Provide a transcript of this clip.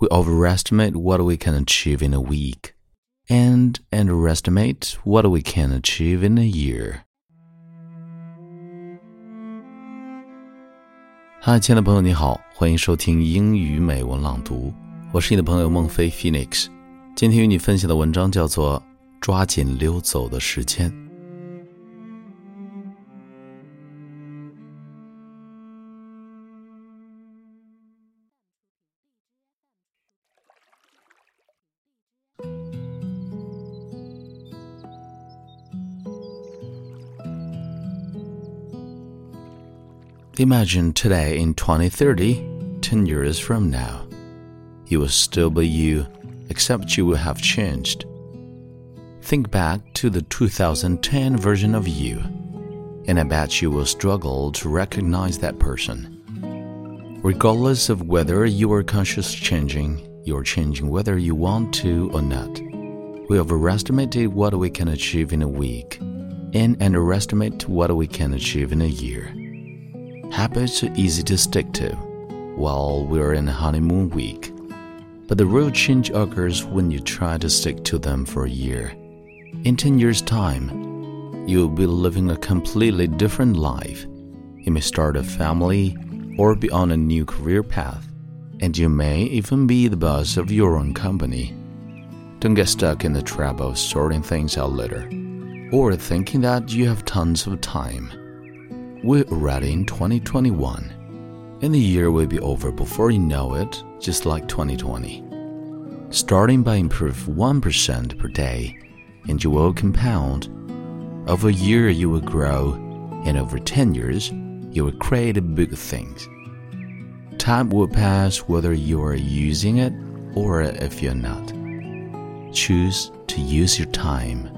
We overestimate what we can achieve in a week and underestimate what we can achieve in a year. 嗨，亲爱的朋友，你好，欢迎收听英语美文朗读，我是你的朋友孟非 Phoenix。今天与你分享的文章叫做《抓紧溜走的时间》。Imagine today in 2030, 10 years from now. You will still be you, except you will have changed. Think back to the 2010 version of you, and I bet you will struggle to recognize that person. Regardless of whether you are conscious changing, you're changing whether you want to or not. We overestimated what we can achieve in a week and underestimate what we can achieve in a year. Habits are easy to stick to while we're in honeymoon week, but the real change occurs when you try to stick to them for a year. In 10 years' time, you'll be living a completely different life. You may start a family or be on a new career path, and you may even be the boss of your own company. Don't get stuck in the trap of sorting things out later or thinking that you have tons of time. We're already in 2021, and the year will be over before you know it, just like 2020. Starting by improve 1% per day, and you will compound. Over a year, you will grow, and over 10 years, you will create big things. Time will pass whether you are using it or if you're not. Choose to use your time